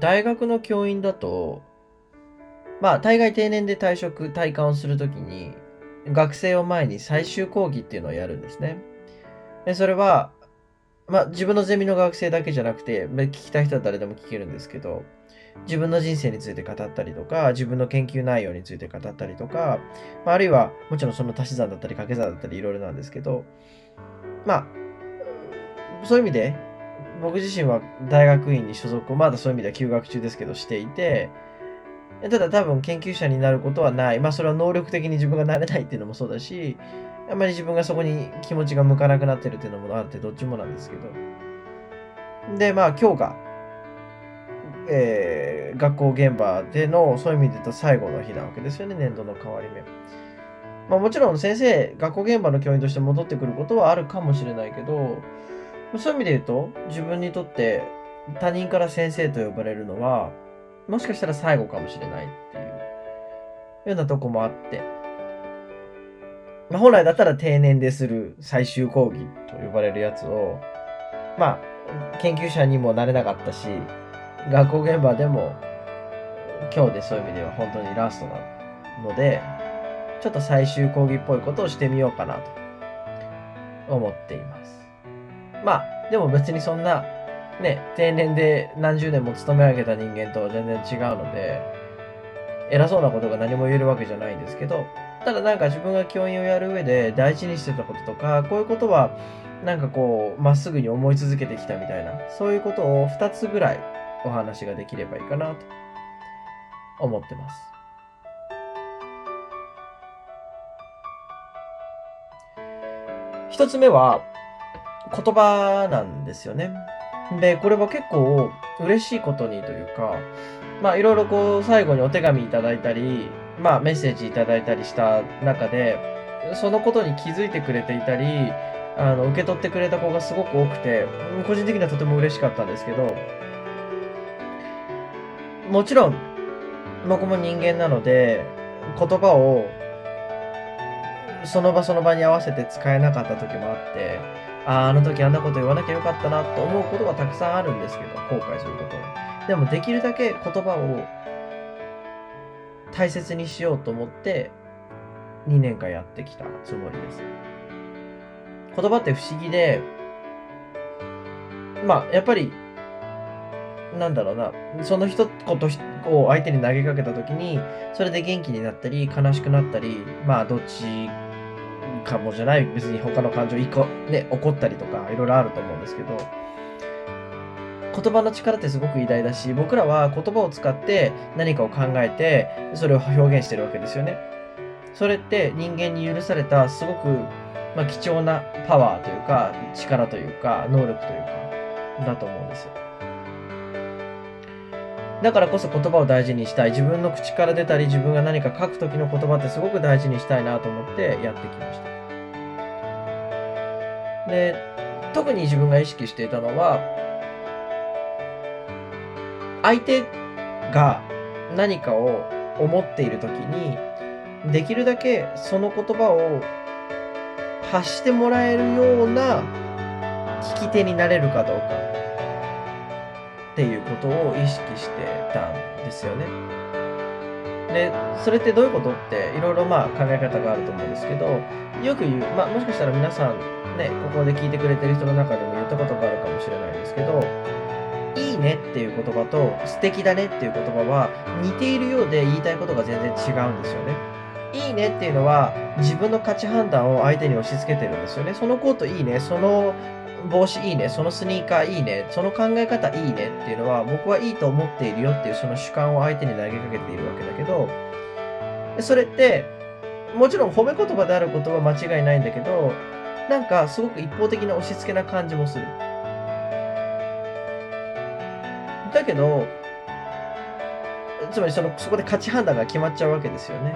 大学の教員だと、まあ、大概定年で退職、退官をするときに、学生を前に最終講義っていうのをやるんですね。でそれは、まあ、自分のゼミの学生だけじゃなくて、聞きたい人は誰でも聞けるんですけど、自分の人生について語ったりとか、自分の研究内容について語ったりとか、まあ、あるいは、もちろんその足し算だったり掛け算だったりいろいろなんですけど、まあ、そういう意味で、僕自身は大学院に所属を、まだそういう意味では休学中ですけど、していて、ただ多分研究者になることはない。まあそれは能力的に自分がなれないっていうのもそうだし、あんまり自分がそこに気持ちが向かなくなってるっていうのもあってどっちもなんですけど。で、まあ今日が、えー、学校現場でのそういう意味で言うと最後の日なわけですよね、年度の変わり目。まあもちろん先生、学校現場の教員として戻ってくることはあるかもしれないけど、そういう意味で言うと、自分にとって他人から先生と呼ばれるのは、もしかしたら最後かもしれないっていうようなとこもあって、まあ、本来だったら定年でする最終講義と呼ばれるやつを、まあ、研究者にもなれなかったし、学校現場でも今日でそういう意味では本当にラストなので、ちょっと最終講義っぽいことをしてみようかなと思っています。まあ、でも別にそんなね、定年で何十年も勤め上げた人間とは全然違うので、偉そうなことが何も言えるわけじゃないんですけど、ただなんか自分が教員をやる上で大事にしてたこととか、こういうことはなんかこう、まっすぐに思い続けてきたみたいな、そういうことを2つぐらいお話ができればいいかなと思ってます。一つ目は言葉なんですよね。で、これは結構嬉しいことにというか、まあいろいろこう最後にお手紙いただいたり、まあメッセージいただいたりした中で、そのことに気づいてくれていたり、あの、受け取ってくれた子がすごく多くて、個人的にはとても嬉しかったんですけど、もちろん、僕も人間なので、言葉をその場その場に合わせて使えなかった時もあって、ああ、の時あんなこと言わなきゃよかったなと思うことがたくさんあるんですけど、後悔することでもできるだけ言葉を大切にしようと思って2年間やってきたつもりです。言葉って不思議で、まあ、やっぱり、なんだろうな、その一言を相手に投げかけた時に、それで元気になったり、悲しくなったり、まあ、どっちかもじゃない、別に他の感情、個、ね、怒ったりとか、いろいろあると思うんですけど、言葉の力ってすごく偉大だし、僕らは言葉を使って何かを考えて、それを表現してるわけですよね。それって人間に許されたすごく、まあ、貴重なパワーというか、力というか、能力というか、だと思うんですよ。だからこそ言葉を大事にしたい。自分の口から出たり、自分が何か書く時の言葉ってすごく大事にしたいなと思ってやってきました。で、特に自分が意識していたのは、相手が何かを思っている時に、できるだけその言葉を発してもらえるような聞き手になれるかどうかっていうことを意識してたんですよね。で、それってどういうことっていろいろまあ考え方があると思うんですけど、よく言う、まあもしかしたら皆さんね、ここで聞いてくれてる人の中でも言ったことがあるかもしれないですけど、いいねっていう言葉と素敵だねっていう言葉は似ているようで言いたいことが全然違うんですよね。いいねっていうのは自分の価値判断を相手に押し付けてるんですよね。そのコートいいね、その帽子いいね、そのスニーカーいいね、その考え方いいねっていうのは僕はいいと思っているよっていうその主観を相手に投げかけているわけだけど、それってもちろん褒め言葉であることは間違いないんだけど、なんかすごく一方的な押し付けな感じもする。だけど、つまりそのそこで価値判断が決まっちゃうわけですよね。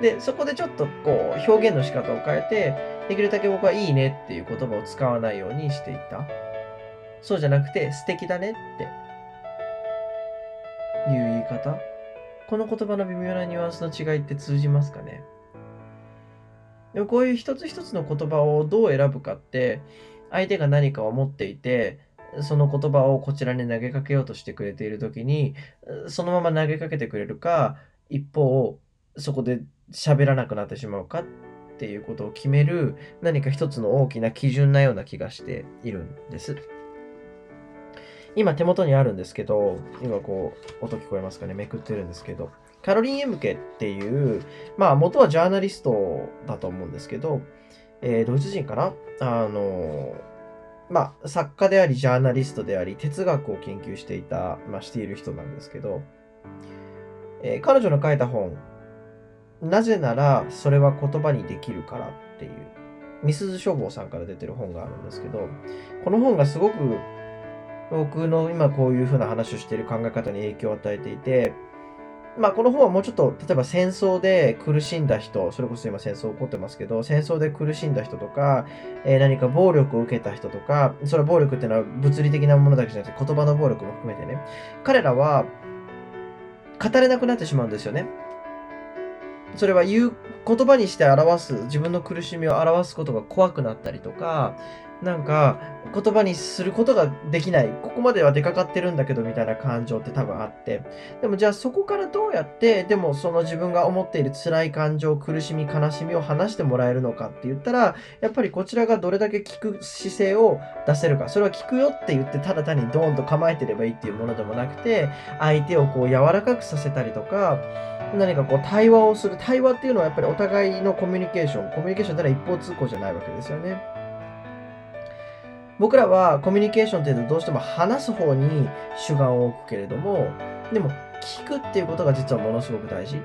で、そこでちょっとこう表現の仕方を変えて、できるだけ僕はいいねっていう言葉を使わないようにしていった。そうじゃなくて素敵だねっていう言い方。この言葉の微妙なニュアンスの違いって通じますかね？でもこういう一つ一つの言葉をどう選ぶかって、相手が何かを持っていて、その言葉をこちらに投げかけようとしてくれている時にそのまま投げかけてくれるか一方そこで喋らなくなってしまうかっていうことを決める何か一つの大きな基準なような気がしているんです。今手元にあるんですけど、今こう音聞こえますかね、めくってるんですけど、カロリン・エムケっていう、まあ元はジャーナリストだと思うんですけど、えー、ドイツ人かな？あのまあ、作家であり、ジャーナリストであり、哲学を研究していた、まあ、している人なんですけど、えー、彼女の書いた本、なぜならそれは言葉にできるからっていう、みすず書房さんから出てる本があるんですけど、この本がすごく僕の今こういうふうな話をしている考え方に影響を与えていて、まあ、この本はもうちょっと、例えば戦争で苦しんだ人、それこそ今戦争起こってますけど、戦争で苦しんだ人とか、えー、何か暴力を受けた人とか、それは暴力っていうのは物理的なものだけじゃなくて言葉の暴力も含めてね、彼らは語れなくなってしまうんですよね。それは言う言葉にして表す自分の苦しみを表すことが怖くなったりとかなんか言葉にすることができない。ここまでは出かかってるんだけどみたいな感情って多分あって。でもじゃあそこからどうやってでもその自分が思っている辛い感情苦しみ悲しみを話してもらえるのかって言ったらやっぱりこちらがどれだけ聞く姿勢を出せるか。それは聞くよって言ってただ単にドーンと構えてればいいっていうものでもなくて相手をこう柔らかくさせたりとか何かこう対話をする。対話っていうのはやっぱりお互いのコミュニケーション。コミュニケーションってのは一方通行じゃないわけですよね。僕らはコミュニケーションっていうとどうしても話す方に主眼を置くけれどもでも聞くっていうことが実はものすごく大事。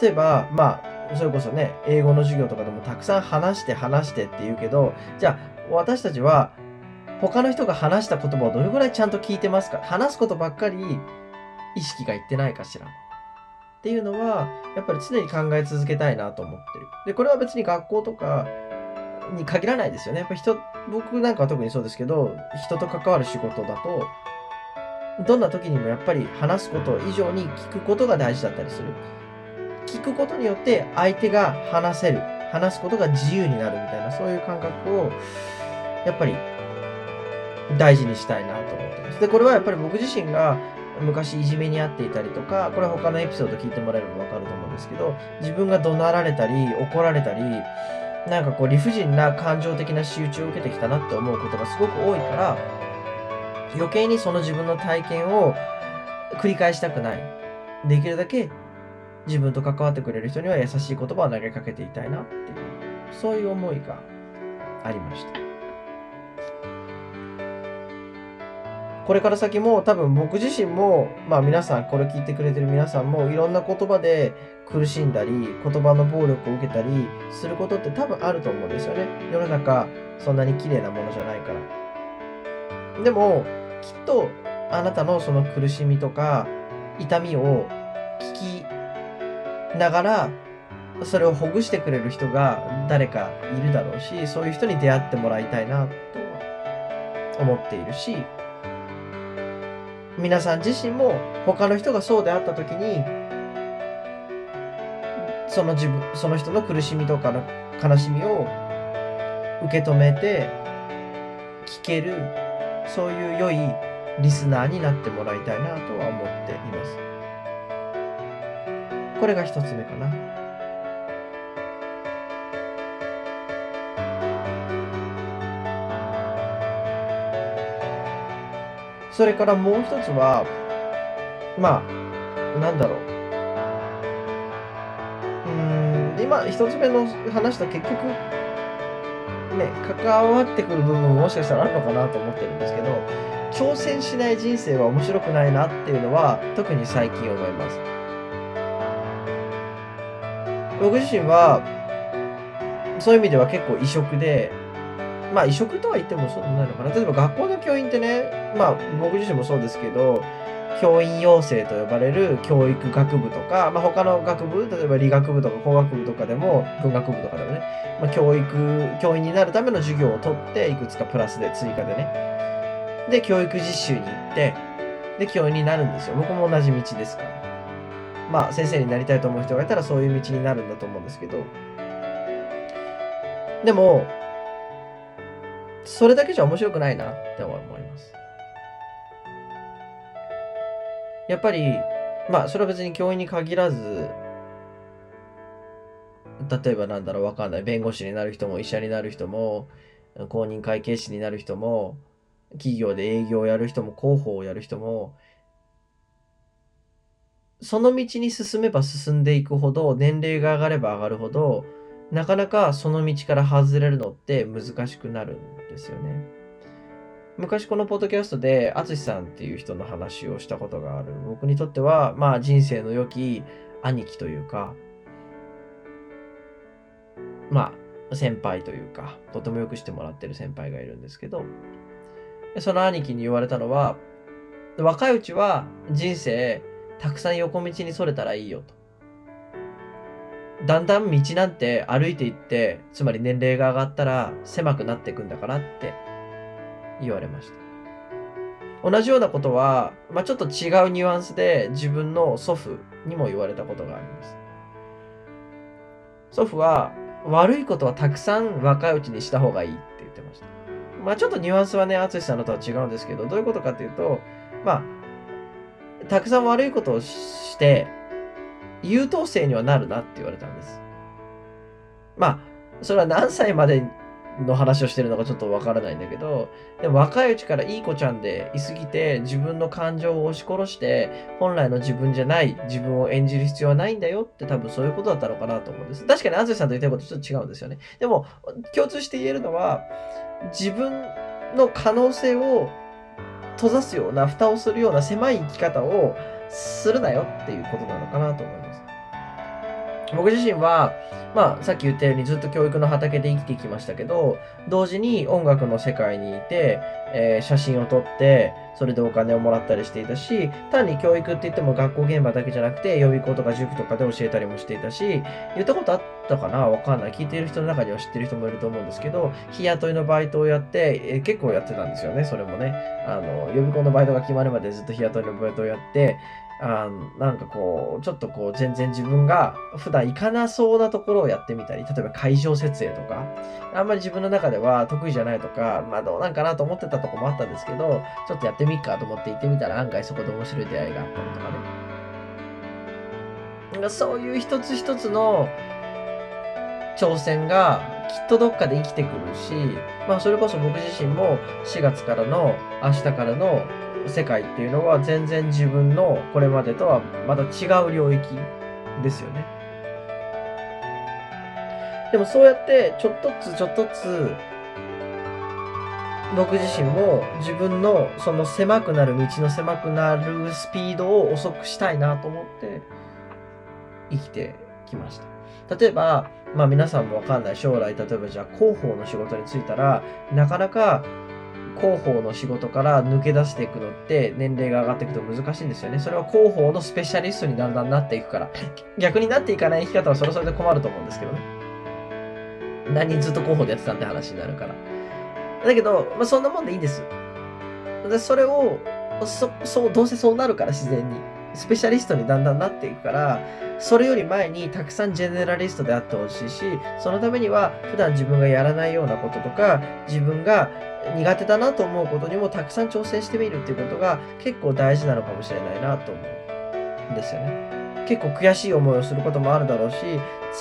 例えばまあそれこそね英語の授業とかでもたくさん話して話してって言うけどじゃあ私たちは他の人が話した言葉をどれぐらいちゃんと聞いてますか？話すことばっかり意識がいってないかしら？っていうのはやっぱり常に考え続けたいなと思ってる。でこれは別に学校とかに限らないですよね。やっぱ人、僕なんかは特にそうですけど、人と関わる仕事だと、どんな時にもやっぱり話すこと以上に聞くことが大事だったりする。聞くことによって相手が話せる。話すことが自由になるみたいな、そういう感覚を、やっぱり大事にしたいなと思ってます。で、これはやっぱり僕自身が昔いじめにあっていたりとか、これは他のエピソード聞いてもらえればわかると思うんですけど、自分が怒鳴られたり、怒られたり、なんかこう理不尽な感情的な仕打ちを受けてきたなって思うことがすごく多いから余計にその自分の体験を繰り返したくない。できるだけ自分と関わってくれる人には優しい言葉を投げかけていたいなっていうそういう思いがありました。これから先も多分僕自身も、まあ皆さん、これ聞いてくれてる皆さんもいろんな言葉で苦しんだり、言葉の暴力を受けたりすることって多分あると思うんですよね。世の中、そんなに綺麗なものじゃないから。でも、きっとあなたのその苦しみとか痛みを聞きながら、それをほぐしてくれる人が誰かいるだろうし、そういう人に出会ってもらいたいなと思っているし、皆さん自身も他の人がそうであった時にその自分その人の苦しみとかの悲しみを受け止めて聞けるそういう良いリスナーになってもらいたいなとは思っています。これが一つ目かな。それからもう一つは、まあ、なんだろう。うん、今、一つ目の話と結局、ね、関わってくる部分ももしかしたらあるのかなと思ってるんですけど、挑戦しない人生は面白くないなっていうのは、特に最近思います。僕自身は、そういう意味では結構異色で、まあ異色とは言ってもそうないのかな。例えば学校の教員ってね、まあ僕自身もそうですけど、教員養成と呼ばれる教育学部とか、まあ、他の学部、例えば理学部とか工学部とかでも、文学部とかでもね、まあ、教育、教員になるための授業を取って、いくつかプラスで追加でね。で、教育実習に行って、で、教員になるんですよ。僕も同じ道ですから。まあ、先生になりたいと思う人がいたらそういう道になるんだと思うんですけど、でも、それだけじゃ面白くないなって思います。やっぱり、まあ、それは別に教員に限らず、例えばなんだろう、わかんない。弁護士になる人も医者になる人も、公認会計士になる人も、企業で営業をやる人も、広報をやる人も、その道に進めば進んでいくほど、年齢が上がれば上がるほど、なかなかその道から外れるのって難しくなるんですよね。昔このポッドキャストで、淳さんっていう人の話をしたことがある。僕にとっては、まあ人生の良き兄貴というか、まあ先輩というか、とてもよくしてもらってる先輩がいるんですけど、その兄貴に言われたのは、若いうちは人生たくさん横道にそれたらいいよと。だんだん道なんて歩いていって、つまり年齢が上がったら狭くなっていくんだからって言われました。同じようなことは、まあ、ちょっと違うニュアンスで自分の祖父にも言われたことがあります。祖父は悪いことはたくさん若いうちにした方がいいって言ってました。まあちょっとニュアンスはね、淳さんのとは違うんですけど、どういうことかっていうと、まあ、たくさん悪いことをして、優等生にはなるなって言われたんです。まあ、それは何歳までの話をしてるのかちょっとわからないんだけど、でも若いうちからいい子ちゃんでいすぎて自分の感情を押し殺して本来の自分じゃない自分を演じる必要はないんだよって多分そういうことだったのかなと思うんです。確かに安住さんと言ってることちょっと違うんですよね。でも共通して言えるのは自分の可能性を閉ざすような蓋をするような狭い生き方をするなよっていうことなのかなと思います。僕自身は、まあ、さっき言ったようにずっと教育の畑で生きてきましたけど、同時に音楽の世界にいて、えー、写真を撮って、それでお金をもらったりしていたし、単に教育って言っても学校現場だけじゃなくて、予備校とか塾とかで教えたりもしていたし、言ったことあったかな？わかんない。聞いている人の中には知ってる人もいると思うんですけど、日雇いのバイトをやって、えー、結構やってたんですよね、それもね。あの、予備校のバイトが決まるまでずっと日雇いのバイトをやって、あなんかこう、ちょっとこう、全然自分が普段行かなそうなところをやってみたり、例えば会場設営とか、あんまり自分の中では得意じゃないとか、まあどうなんかなと思ってたとこもあったんですけど、ちょっとやってみっかと思って行ってみたら案外そこで面白い出会いがあったりとかね。なんかそういう一つ一つの挑戦がっとどっかで生きてくるし、まあそれこそ僕自身も4月からの明日からの世界っていうのは全然自分のこれまでとはまた違う領域ですよね。でもそうやってちょっとずつちょっとずつ僕自身も自分のその狭くなる道の狭くなるスピードを遅くしたいなと思って生きてきました。例えば、まあ皆さんもわかんない将来、例えばじゃあ広報の仕事に就いたら、なかなか広報の仕事から抜け出していくのって年齢が上がっていくと難しいんですよね。それは広報のスペシャリストにだんだんなっていくから。逆になっていかない生き方はそれそれで困ると思うんですけどね。何ずっと広報でやってたって話になるから。だけど、まあ、そんなもんでいいんです。でそれを、そ、そう、どうせそうなるから自然に。スペシャリストにだんだんなっていくから、それより前にたくさんジェネラリストであってほしいし、そのためには普段自分がやらないようなこととか、自分が苦手だなと思うことにもたくさん挑戦してみるっていうことが結構大事なのかもしれないなと思うんですよね。結構悔しい思いをすることもあるだろうし、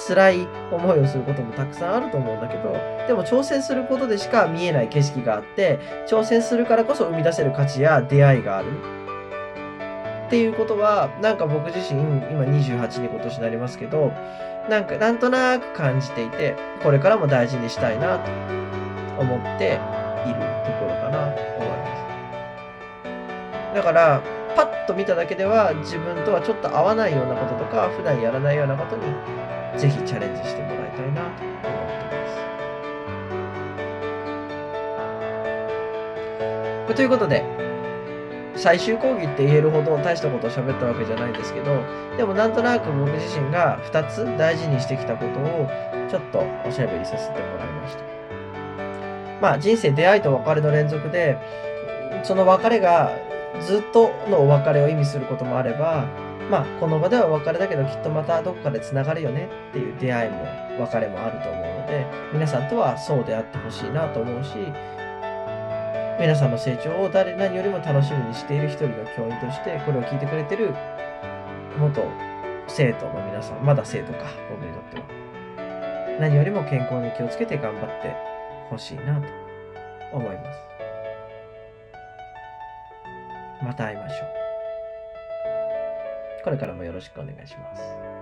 辛い思いをすることもたくさんあると思うんだけど、でも挑戦することでしか見えない景色があって、挑戦するからこそ生み出せる価値や出会いがある。っていうことは、なんか僕自身、今28に今年なりますけど、なんかなんとなく感じていて、これからも大事にしたいなと思っているところかなと思います。だから、パッと見ただけでは自分とはちょっと合わないようなこととか、普段やらないようなことに、ぜひチャレンジしてもらいたいなと思ってます。ということで、最終講義って言えるほど大したことを喋ったわけじゃないですけど、でもなんとなく僕自身が2つ大事にしてきたことをちょっとおしゃべりさせてもらいました。まあ人生出会いと別れの連続で、その別れがずっとのお別れを意味することもあれば、まあこの場ではお別れだけどきっとまたどこかで繋がるよねっていう出会いも別れもあると思うので、皆さんとはそうであってほしいなと思うし、皆さんの成長を誰何よりも楽しみにしている一人の教員としてこれを聞いてくれてる元生徒の皆さんまだ生徒か僕にとっては。何よりも健康に気をつけて頑張ってほしいなと思います。また会いましょう。これからもよろしくお願いします。